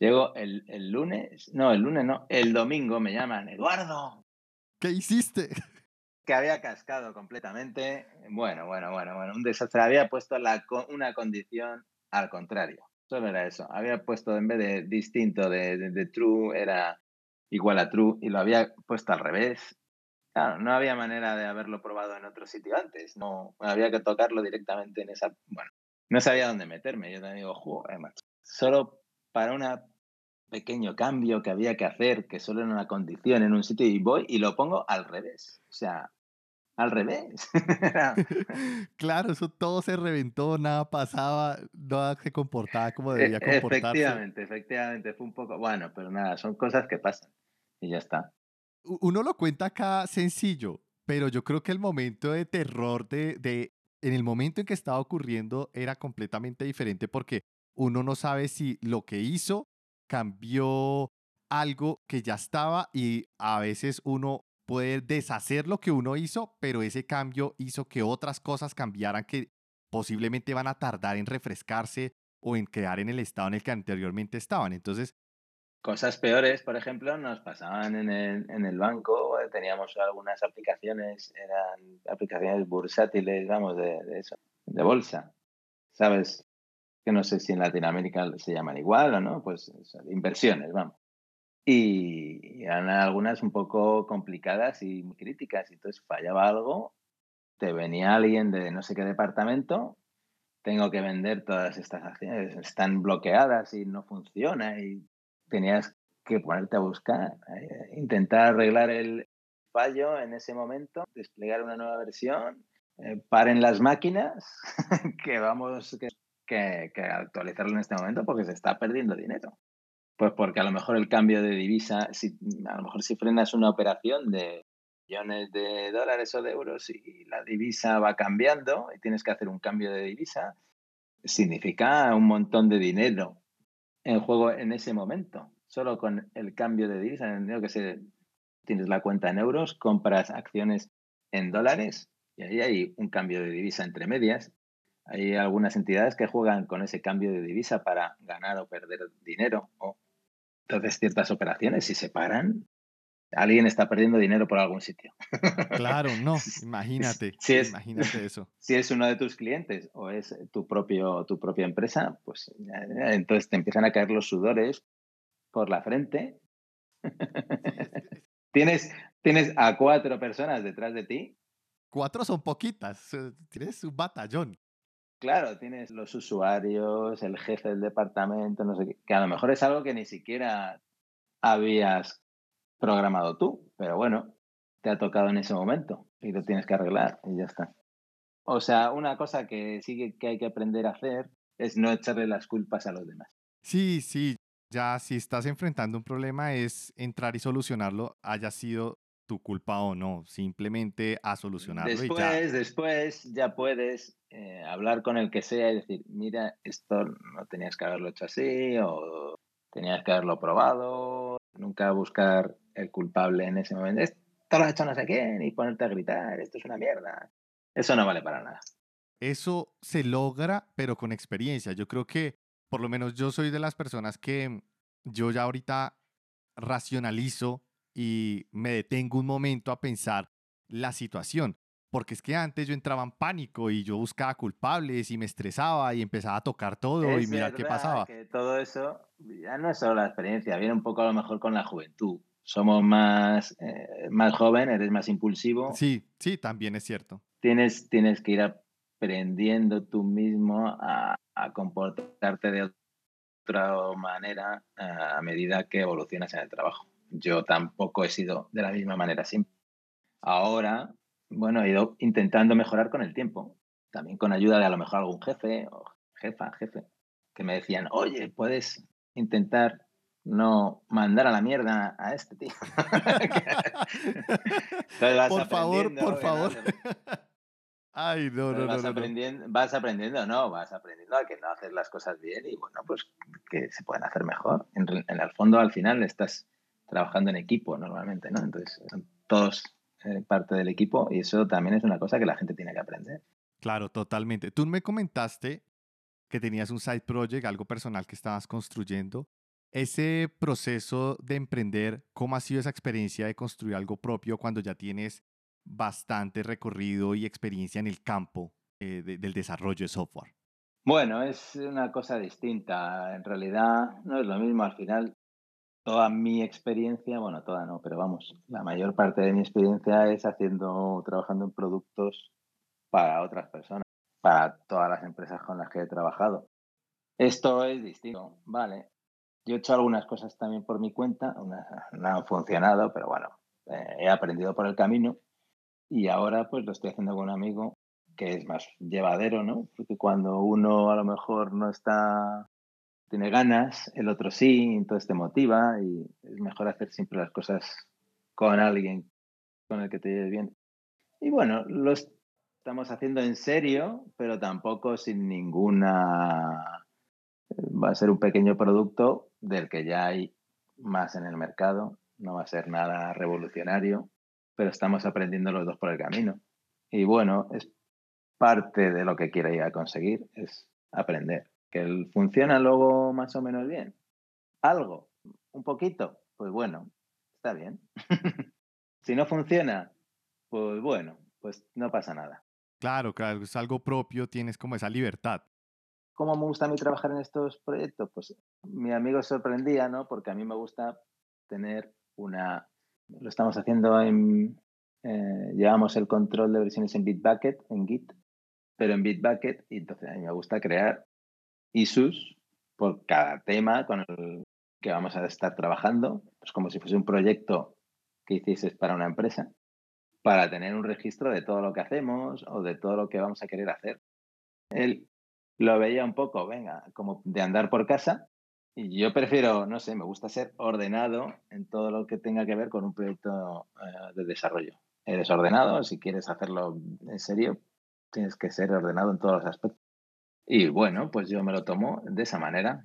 Llego el, el, lunes, no, el lunes no, el domingo me llaman, Eduardo. ¿Qué hiciste? Que había cascado completamente. Bueno, bueno, bueno, bueno, un desastre. Había puesto la, una condición al contrario. Solo era eso. Había puesto en vez de distinto de, de, true, era igual a true y lo había puesto al revés. Claro, no había manera de haberlo probado en otro sitio antes. No, había que tocarlo directamente en esa. Bueno, no sabía dónde meterme. Yo también digo, joder, macho. Solo para un pequeño cambio que había que hacer, que solo era una condición en un sitio, y voy y lo pongo al revés. O sea, al revés. claro, eso todo se reventó, nada pasaba, nada se comportaba como debía e, comportarse. Efectivamente, efectivamente, fue un poco, bueno, pero nada, son cosas que pasan y ya está. Uno lo cuenta acá sencillo, pero yo creo que el momento de terror de, de en el momento en que estaba ocurriendo era completamente diferente porque uno no sabe si lo que hizo cambió algo que ya estaba y a veces uno puede deshacer lo que uno hizo, pero ese cambio hizo que otras cosas cambiaran que posiblemente van a tardar en refrescarse o en quedar en el estado en el que anteriormente estaban. Entonces, Cosas peores, por ejemplo, nos pasaban en el, en el banco, eh, teníamos algunas aplicaciones, eran aplicaciones bursátiles, vamos, de, eso, de bolsa, ¿sabes? Que no sé si en Latinoamérica se llaman igual o no, pues inversiones, vamos. Y eran algunas un poco complicadas y muy críticas, entonces fallaba algo, te venía alguien de no sé qué departamento, tengo que vender todas estas acciones, están bloqueadas y no funciona y tenías que ponerte a buscar, eh, intentar arreglar el fallo en ese momento, desplegar una nueva versión, eh, paren las máquinas, que vamos que, que, actualizarlo en este momento porque se está perdiendo dinero. Pues porque a lo mejor el cambio de divisa, si, a lo mejor si frenas una operación de millones de dólares o de euros y la divisa va cambiando y tienes que hacer un cambio de divisa, significa un montón de dinero en juego en ese momento. Solo con el cambio de divisa, que se, tienes la cuenta en euros, compras acciones en dólares y ahí hay un cambio de divisa entre medias. Hay algunas entidades que juegan con ese cambio de divisa para ganar o perder dinero. O, entonces ciertas operaciones, si se paran, alguien está perdiendo dinero por algún sitio. Claro, no, imagínate, si es, imagínate eso. Si es uno de tus clientes o es tu, propio, tu propia empresa, pues entonces te empiezan a caer los sudores por la frente. tienes, tienes a cuatro personas detrás de ti. Cuatro son poquitas, eh, tienes un batallón. Claro, tienes los usuarios, el jefe del departamento, no sé qué, que a lo mejor es algo que ni siquiera habías programado tú, pero bueno, te ha tocado en ese momento y lo tienes que arreglar y ya está. O sea, una cosa que sí que hay que aprender a hacer es no echarle las culpas a los demás. Sí, sí, ya si estás enfrentando un problema es entrar y solucionarlo, haya sido tu culpa o no, simplemente a solucionarlo. Después, y ya. después ya puedes eh, hablar con el que sea y decir, mira, esto no tenías que haberlo hecho así o tenías que haberlo probado, nunca buscar el culpable en ese momento. Esto lo has hecho no sé quién y ponerte a gritar, esto es una mierda. Eso no vale para nada. Eso se logra, pero con experiencia. Yo creo que, por lo menos yo soy de las personas que yo ya ahorita racionalizo y me detengo un momento a pensar la situación. Porque es que antes yo entraba en pánico y yo buscaba culpables y me estresaba y empezaba a tocar todo y mirar qué pasaba. Que todo eso ya no es solo la experiencia, viene un poco a lo mejor con la juventud. Somos más, eh, más joven, eres más impulsivo. Sí, sí, también es cierto. Tienes, tienes que ir aprendiendo tú mismo a, a comportarte de otra manera eh, a medida que evolucionas en el trabajo. Yo tampoco he sido de la misma manera siempre. Ahora, bueno, he ido intentando mejorar con el tiempo, también con ayuda de a lo mejor algún jefe o jefa, jefe, que me decían, oye, puedes intentar no mandar a la mierda a este tío. por favor, por favor. Ay, no, no, vas no, aprendiendo, Vas aprendiendo, no, vas aprendiendo a que no haces las cosas bien y bueno, pues que se pueden hacer mejor. En, en el fondo, al final, estás trabajando en equipo normalmente, ¿no? Entonces, son todos eh, parte del equipo y eso también es una cosa que la gente tiene que aprender. Claro, totalmente. Tú me comentaste que tenías un side project, algo personal que estabas construyendo. Ese proceso de emprender, ¿cómo ha sido esa experiencia de construir algo propio cuando ya tienes bastante recorrido y experiencia en el campo eh, de, del desarrollo de software? Bueno, es una cosa distinta. En realidad no es lo mismo. Al final toda mi experiencia, bueno, toda no, pero vamos, la mayor parte de mi experiencia es haciendo, trabajando en productos para otras personas, para todas las empresas con las que he trabajado. Esto es distinto, vale. Yo he hecho algunas cosas también por mi cuenta, unas no han funcionado, pero bueno, eh, he aprendido por el camino y ahora pues lo estoy haciendo con un amigo que es más llevadero, ¿no? Porque cuando uno a lo mejor no está tiene ganas, el otro sí, entonces te motiva y es mejor hacer siempre las cosas con alguien con el que te lleves bien. Y bueno, lo estamos haciendo en serio, pero tampoco sin ninguna... Va a ser un pequeño producto del que ya hay más en el mercado, no va a ser nada revolucionario, pero estamos aprendiendo los dos por el camino. Y bueno, es parte de lo que quiero ir a conseguir, es aprender que funciona luego más o menos bien. Algo, un poquito, pues bueno, está bien. si no funciona, pues bueno, pues no pasa nada. Claro, claro, es algo propio, tienes como esa libertad. ¿Cómo me gusta a mí trabajar en estos proyectos? Pues mi amigo sorprendía, ¿no? Porque a mí me gusta tener una... Lo estamos haciendo en... Eh, llevamos el control de versiones en Bitbucket, en Git, pero en Bitbucket, y entonces a mí me gusta crear issues por cada tema con el que vamos a estar trabajando, pues como si fuese un proyecto que hicieses para una empresa, para tener un registro de todo lo que hacemos o de todo lo que vamos a querer hacer. Él lo veía un poco, venga, como de andar por casa, y yo prefiero, no sé, me gusta ser ordenado en todo lo que tenga que ver con un proyecto eh, de desarrollo. Eres ordenado, si quieres hacerlo en serio, tienes que ser ordenado en todos los aspectos. Y bueno, pues yo me lo tomo de esa manera.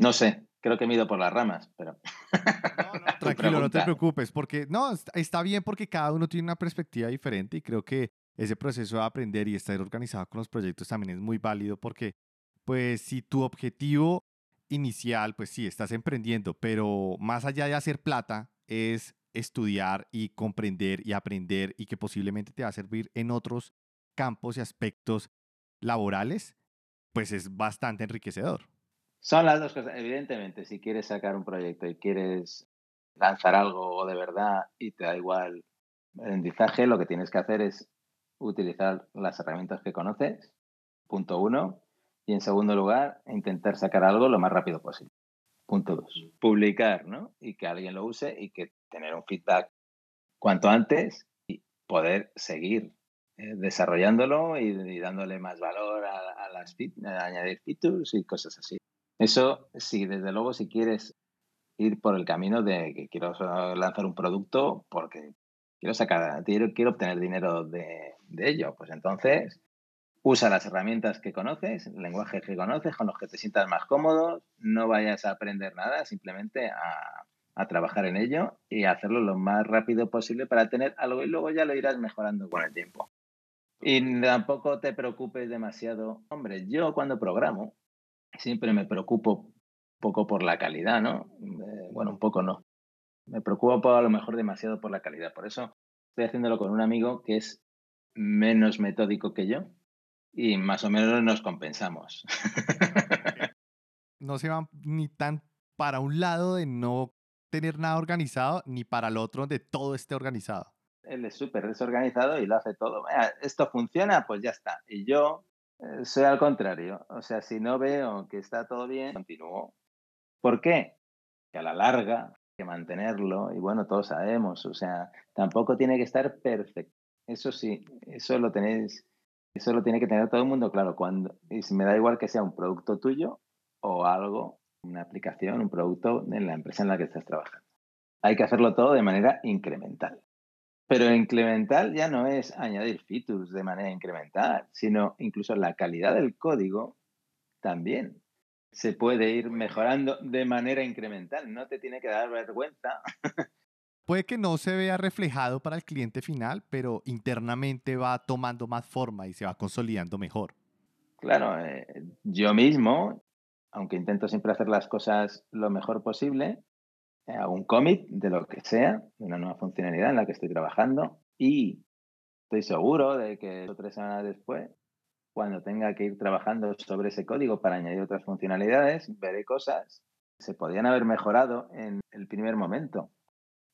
No sé, creo que me he ido por las ramas, pero... tranquilo, no te preocupes, porque no, está bien porque cada uno tiene una perspectiva diferente y creo que ese proceso de aprender y estar organizado con los proyectos también es muy válido porque, pues, si tu objetivo inicial, pues sí, estás emprendiendo, pero más allá de hacer plata, es estudiar y comprender y aprender y que posiblemente te va a servir en otros campos y aspectos laborales, pues es bastante enriquecedor. Son las dos cosas. Evidentemente, si quieres sacar un proyecto y quieres lanzar algo de verdad y te da igual el aprendizaje, lo que tienes que hacer es utilizar las herramientas que conoces, punto uno, y en segundo lugar, intentar sacar algo lo más rápido posible. Punto dos, publicar, ¿no? Y que alguien lo use y que tener un feedback cuanto antes y poder seguir eh, desarrollándolo y, dándole más valor a, las a añadir features y cosas así. Eso sí, desde luego, si quieres ir por el camino de que quiero lanzar un producto porque quiero sacar, quiero, obtener dinero de, ello, pues entonces usa las herramientas que conoces, el lenguaje que conoces, con los que te sientas más cómodo, no vayas a aprender nada, simplemente a, a trabajar en ello y hacerlo lo más rápido posible para tener algo y luego ya lo irás mejorando con el tiempo. Y tampoco te preocupes demasiado. Hombre, yo cuando programo siempre me preocupo un poco por la calidad, ¿no? Eh, bueno, un poco no. Me preocupo a lo mejor demasiado por la calidad. Por eso estoy haciéndolo con un amigo que es menos metódico que yo y más o menos nos compensamos. no se van ni tan para un lado de no tener nada organizado ni para el otro donde todo esté organizado. Él es súper desorganizado y lo hace todo. Esto funciona, pues ya está. Y yo eh, soy al contrario. O sea, si no veo que está todo bien, continúo. ¿Por qué? Que a la larga que mantenerlo y bueno, todos sabemos. O sea, tampoco tiene que estar perfecto. Eso sí, eso lo tenéis, eso lo tiene que tener todo el mundo claro. Cuando, y me da igual que sea un producto tuyo o algo una aplicación, un producto en la empresa en la que estás trabajando. Hay que hacerlo todo de manera incremental. Pero incremental ya no es añadir features de manera incremental, sino incluso la calidad del código también se puede ir mejorando de manera incremental. No te tiene que dar vergüenza. Puede que no se vea reflejado para el cliente final, pero internamente va tomando más forma y se va consolidando mejor. Claro, eh, yo mismo aunque intento siempre hacer las cosas lo mejor posible, un commit de lo que sea, de una nueva funcionalidad en la que estoy trabajando y estoy seguro de que dos o tres semanas después, cuando tenga que ir trabajando sobre ese código para añadir otras funcionalidades, veré cosas que se podían haber mejorado en el primer momento,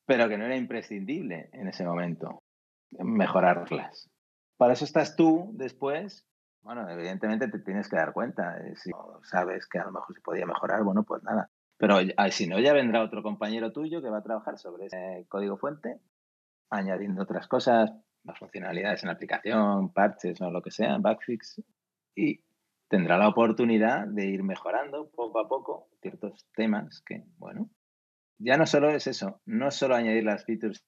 pero que no era imprescindible en ese momento mejorarlas. Para eso estás tú después bueno, evidentemente te tienes que dar cuenta. Eh, si sabes que a lo mejor se podía mejorar, bueno, pues nada. Pero ah, si no, ya vendrá otro compañero tuyo que va a trabajar sobre ese código fuente, añadiendo otras cosas, más funcionalidades en la aplicación, parches o lo que sea, backfix, y tendrá la oportunidad de ir mejorando poco a poco ciertos temas que, bueno, ya no solo es eso, no solo añadir las features,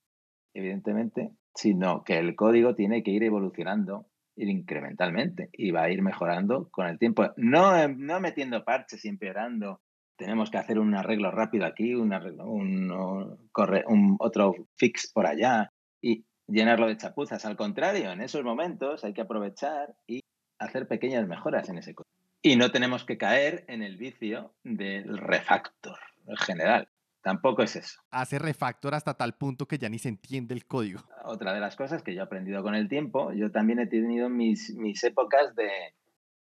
evidentemente, sino que el código tiene que ir evolucionando incrementalmente y va a ir mejorando con el tiempo. No, no metiendo parches y empeorando. Tenemos que hacer un arreglo rápido aquí, un arreglo, un, corre, un otro fix por allá y llenarlo de chapuzas. Al contrario, en esos momentos hay que aprovechar y hacer pequeñas mejoras en ese código. Y no tenemos que caer en el vicio del refactor en general. Tampoco es eso. Hace refactor hasta tal punto que ya ni se entiende el código. Otra de las cosas que yo he aprendido con el tiempo, yo también he tenido mis, mis épocas de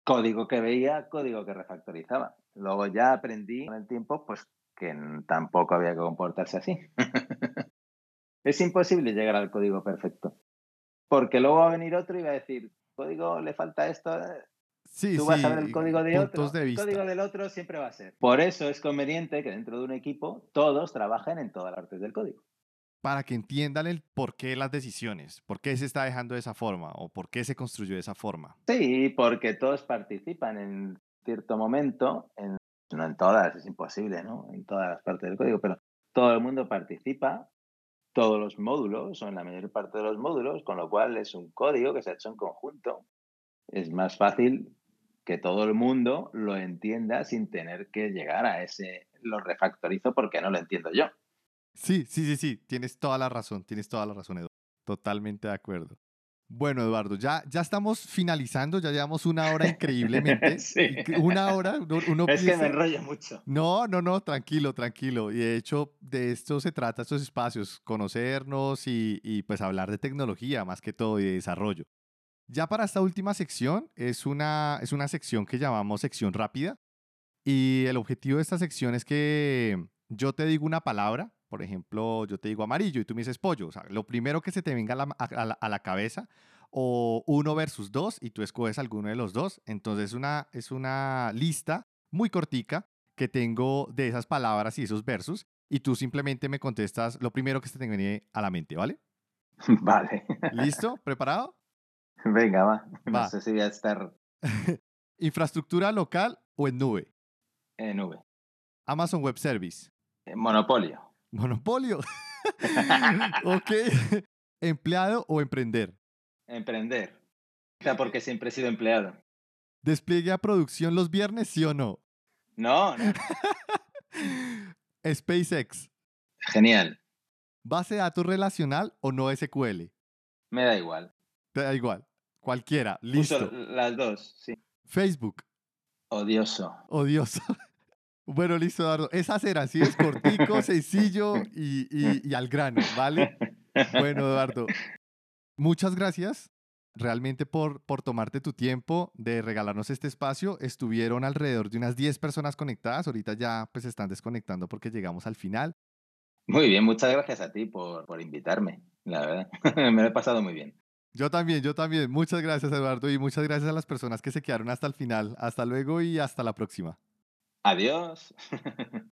código que veía, código que refactorizaba. Luego ya aprendí con el tiempo, pues que tampoco había que comportarse así. es imposible llegar al código perfecto. Porque luego va a venir otro y va a decir, código le falta esto, Sí, Tú vas a ver el código de otro. El código del otro siempre va a ser. Por eso es conveniente que dentro de un equipo todos trabajen en todas las partes del código. Para que entiendan el por qué las decisiones, por qué se está dejando de esa forma o por qué se construyó de esa forma. Sí, porque todos participan en cierto momento, en, no en todas, es imposible, ¿no? En todas las partes del código, pero todo el mundo participa, todos los módulos o en la mayor parte de los módulos, con lo cual es un código que se ha hecho en conjunto. Es más fácil que todo el mundo lo entienda sin tener que llegar a ese, lo refactorizo porque no lo entiendo yo. Sí, sí, sí, sí, tienes toda la razón, tienes toda la razón, Eduardo. Totalmente de acuerdo. Bueno, Eduardo, ya, ya estamos finalizando, ya llevamos una hora increíblemente. sí. Una hora, uno Es que me enrollo mucho. No, no, no, tranquilo, tranquilo. Y de hecho, de esto se trata estos espacios, conocernos y, y pues hablar de tecnología más que todo y de desarrollo. Ya para esta última sección es una, es una sección que llamamos sección rápida y el objetivo de esta sección es que yo te digo una palabra, por ejemplo, yo te digo amarillo y tú me dices pollo, o sea, lo primero que se te venga a la, cabeza o uno versus dos y tú escoges alguno de los dos. Entonces una, es una lista muy cortica que tengo de esas palabras y esos versos y tú simplemente me contestas lo primero que se te viene a la mente, ¿vale? Vale. ¿Listo? ¿Preparado? Venga, va. Va. No sé si voy a estar ¿Infraestructura local o en nube? en nube. Amazon Web Service. Eh, Monopolio. Monopolio. ok. ¿Empleado o emprender? Emprender. O sea, porque siempre he sido empleado. ¿Despliegue a producción los viernes, sí o no? No, no. SpaceX. Genial. ¿Base de datos relacional o no SQL? Me da igual. Te da igual. Cualquiera. Uso Listo. las dos, sí. Facebook. Odioso. Odioso. Bueno, listo, Eduardo. Esas eran, así es cortico, sencillo y, y- y al grano, ¿vale? Bueno, Eduardo, muchas gracias realmente por, por tomarte tu tiempo de regalarnos este espacio. Estuvieron alrededor de unas 10 personas conectadas. Ahorita ya pues están desconectando porque llegamos al final. Muy bien, muchas gracias a ti por, por invitarme, la verdad. Me lo he pasado muy bien. Yo también, yo también. Muchas gracias, Eduardo, y muchas gracias a las personas que se quedaron hasta el final. Hasta luego y hasta la próxima. Adiós.